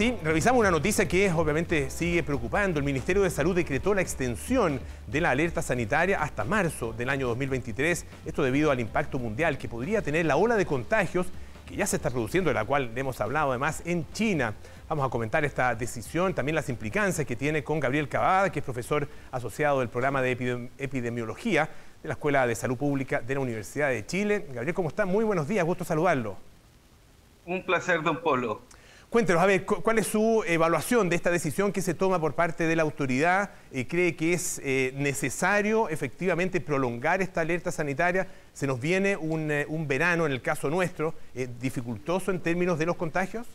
sí, revisamos una noticia que obviamente sigue preocupando. El Ministerio de Salud decretó la extensión de la alerta sanitaria hasta marzo del año 2023. Esto debido al impacto mundial que podría tener la ola de contagios que ya se está produciendo, de la cual hemos hablado además en China. Vamos a comentar esta decisión, también las implicancias que tiene con Gabriel Cavada, que es profesor asociado del programa de epidemiología de la Escuela de Salud Pública de la Universidad de Chile. Gabriel, ¿cómo está? Muy buenos días, gusto saludarlo. Un placer, don Polo. Cuéntenos, a ver, ¿cuál es su evaluación de esta decisión que se toma por parte de la autoridad? Eh, ¿Cree que es eh, necesario efectivamente prolongar esta alerta sanitaria? ¿Se nos viene un, eh, verano, en el caso nuestro, dificultoso en términos de los contagios?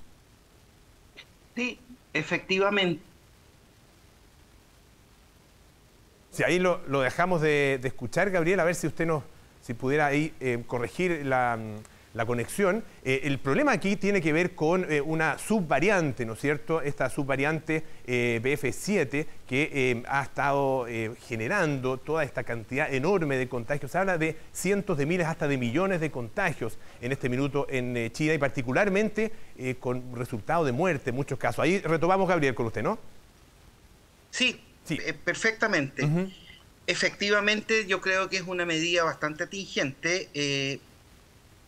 Sí, efectivamente. Si ahí lo, dejamos de, escuchar, Gabriel, a ver si usted nos, si pudiera ahí corregir la la conexión. Eh, el problema aquí tiene que ver con eh, una subvariante, ¿no es cierto? Esta subvariante eh, BF7 que ha estado generando toda esta cantidad enorme de contagios. Se habla de cientos de miles, hasta de millones de contagios en este minuto en China y particularmente con resultado de muerte en muchos casos. Ahí retomamos, Gabriel, con usted, ¿no? Sí, sí. perfectamente. Efectivamente, yo creo que es una medida bastante atingente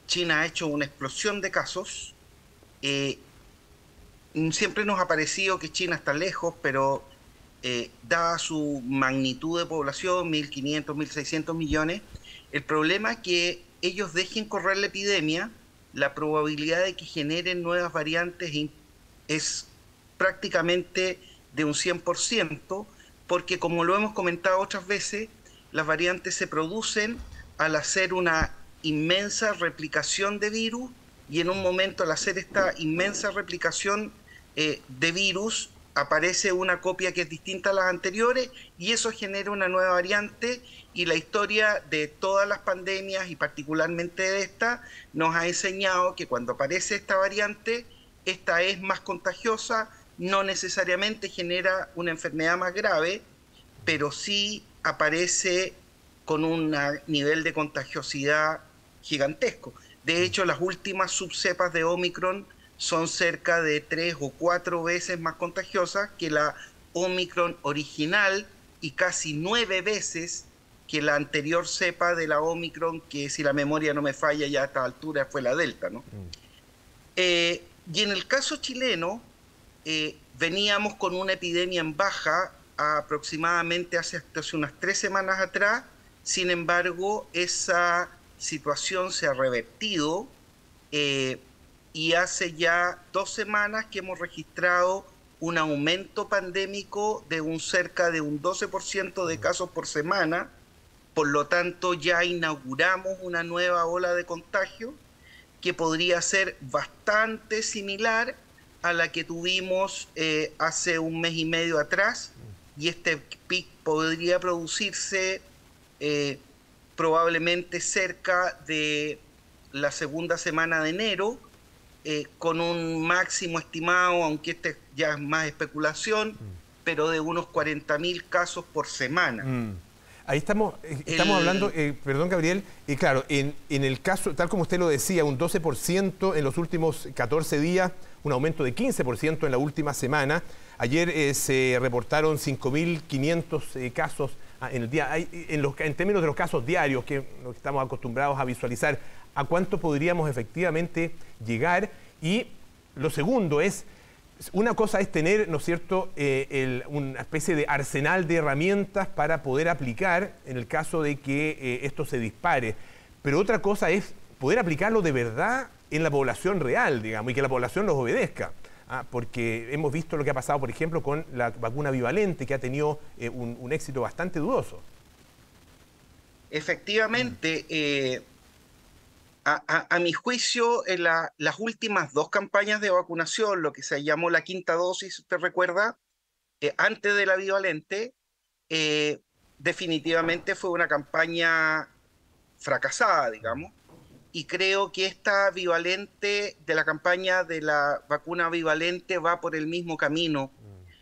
China ha hecho una explosión de casos. Eh, siempre nos ha parecido que China está lejos, pero eh, dada su magnitud de población, 1.500, 1.600 millones, el problema es que ellos dejen correr la epidemia, la probabilidad de que generen nuevas variantes es prácticamente de un 100%, porque como lo hemos comentado otras veces, las variantes se producen al hacer una inmensa replicación de virus y en un momento al hacer esta inmensa replicación eh, de virus aparece una copia que es distinta a las anteriores y eso genera una nueva variante y la historia de todas las pandemias y particularmente de esta nos ha enseñado que cuando aparece esta variante, esta es más contagiosa, no necesariamente genera una enfermedad más grave, pero sí aparece con un nivel de contagiosidad gigantesco. De hecho, las últimas subcepas de Omicron son cerca de tres o cuatro veces más contagiosas que la Omicron original y casi nueve veces que la anterior cepa de la Omicron, que si la memoria no me falla ya a esta altura fue la Delta. ¿no? Mm. Eh, y en el caso chileno, eh, veníamos con una epidemia en baja aproximadamente hace, hace unas tres semanas atrás, sin embargo, esa situación se ha revertido eh, y hace ya dos semanas que hemos registrado un aumento pandémico de un cerca de un 12% de casos por semana. Por lo tanto, ya inauguramos una nueva ola de contagio que podría ser bastante similar a la que tuvimos eh, hace un mes y medio atrás. Y este pic podría producirse eh, probablemente cerca de la segunda semana de enero, eh, con un máximo estimado, aunque este ya es más especulación, mm. pero de unos 40.000 casos por semana. Mm. Ahí estamos, eh, estamos hablando, eh, perdón Gabriel, y claro, en, en, el caso, tal como usted lo decía, un 12% en los últimos 14 días, un aumento de 15% en la última semana. Ayer se reportaron 5.500 casos Ah, en el día, en, términos de los casos diarios que, estamos acostumbrados a visualizar, ¿a cuánto podríamos efectivamente llegar? Y lo segundo es, una cosa es tener, ¿no es cierto?, eh, una especie de arsenal de herramientas para poder aplicar en el caso de que eh, esto se dispare. Pero otra cosa es poder aplicarlo de verdad en la población real, digamos, y que la población los obedezca. Ah, porque hemos visto lo que ha pasado, por ejemplo, con la vacuna bivalente, que ha tenido eh, un, éxito bastante dudoso. Efectivamente, eh, a, mi juicio, en las últimas dos campañas de vacunación, lo que se llamó la quinta dosis, ¿usted recuerda? Eh, antes de la bivalente, definitivamente fue una campaña fracasada, digamos y creo que esta bivalente de la campaña de la vacuna bivalente va por el mismo camino.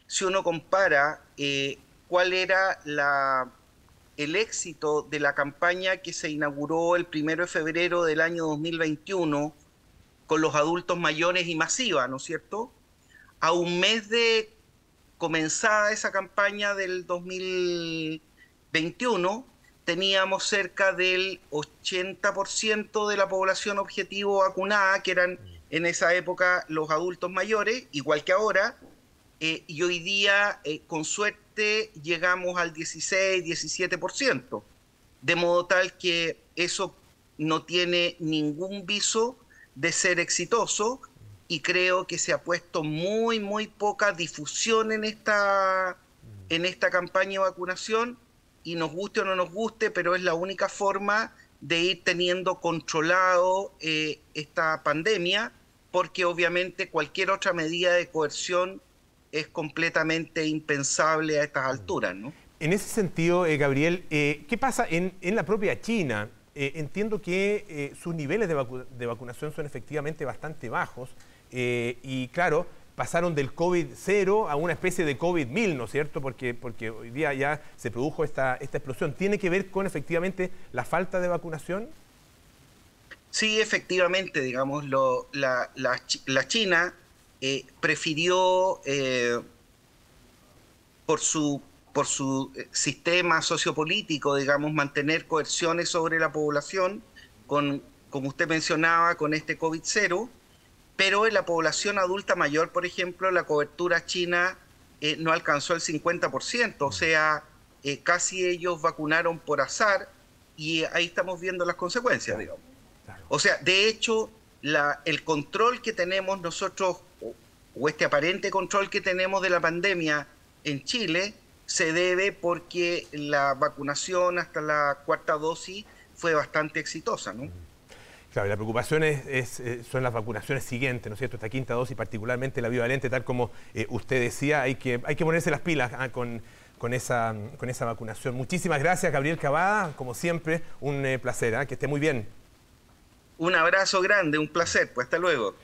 Si uno compara eh, cuál era la, el éxito de la campaña que se inauguró el primero de febrero del año 2021 con los adultos mayores y masiva, ¿no es cierto? a un mes de comenzada esa campaña del 2021, teníamos cerca del 80% de la población objetivo vacunada, que eran en esa época los adultos mayores, igual que ahora, eh, y hoy día, eh, con suerte, llegamos al 16-17%, de modo tal que eso no tiene ningún viso de ser exitoso y creo que se ha puesto muy, muy poca difusión en esta, en esta campaña de vacunación y nos guste o no nos guste, pero es la única forma de ir teniendo controlado eh, esta pandemia, porque obviamente cualquier otra medida de coerción es completamente impensable a estas alturas, ¿no? En ese sentido, eh, Gabriel, eh, ¿qué pasa en, en, la propia China? entiendo que sus niveles de, de, vacunación son efectivamente bastante bajos y claro, pasaron del COVID-0 a una especie de COVID-1000, ¿no es cierto? Porque, porque hoy día ya se produjo esta, esta explosión. ¿Tiene que ver con efectivamente la falta de vacunación? Sí, efectivamente, digamos, la, la, China eh, prefirió, eh, por su, por su eh, sistema sociopolítico, digamos, mantener coerciones sobre la población, con, como usted mencionaba, con este COVID-0, pero en la población adulta mayor, por ejemplo, la cobertura china eh, no alcanzó el 50%, o sea, eh, casi ellos vacunaron por azar y ahí estamos viendo las consecuencias, digamos. O sea, de hecho, la, el control que tenemos nosotros, o, o este aparente control que tenemos de la pandemia en Chile, se debe porque la vacunación hasta la cuarta dosis fue bastante exitosa, ¿no? Claro, la preocupación eh, son las vacunaciones siguientes, ¿no es cierto? Esta quinta dosis, particularmente la bivalente, tal como eh, usted decía, hay que, hay que ponerse las pilas ah, con, con, esa, con esa vacunación. Muchísimas gracias, Gabriel Cavada, como siempre, un eh, placer, ¿ah? que esté muy bien. Un abrazo grande, un placer, pues hasta luego.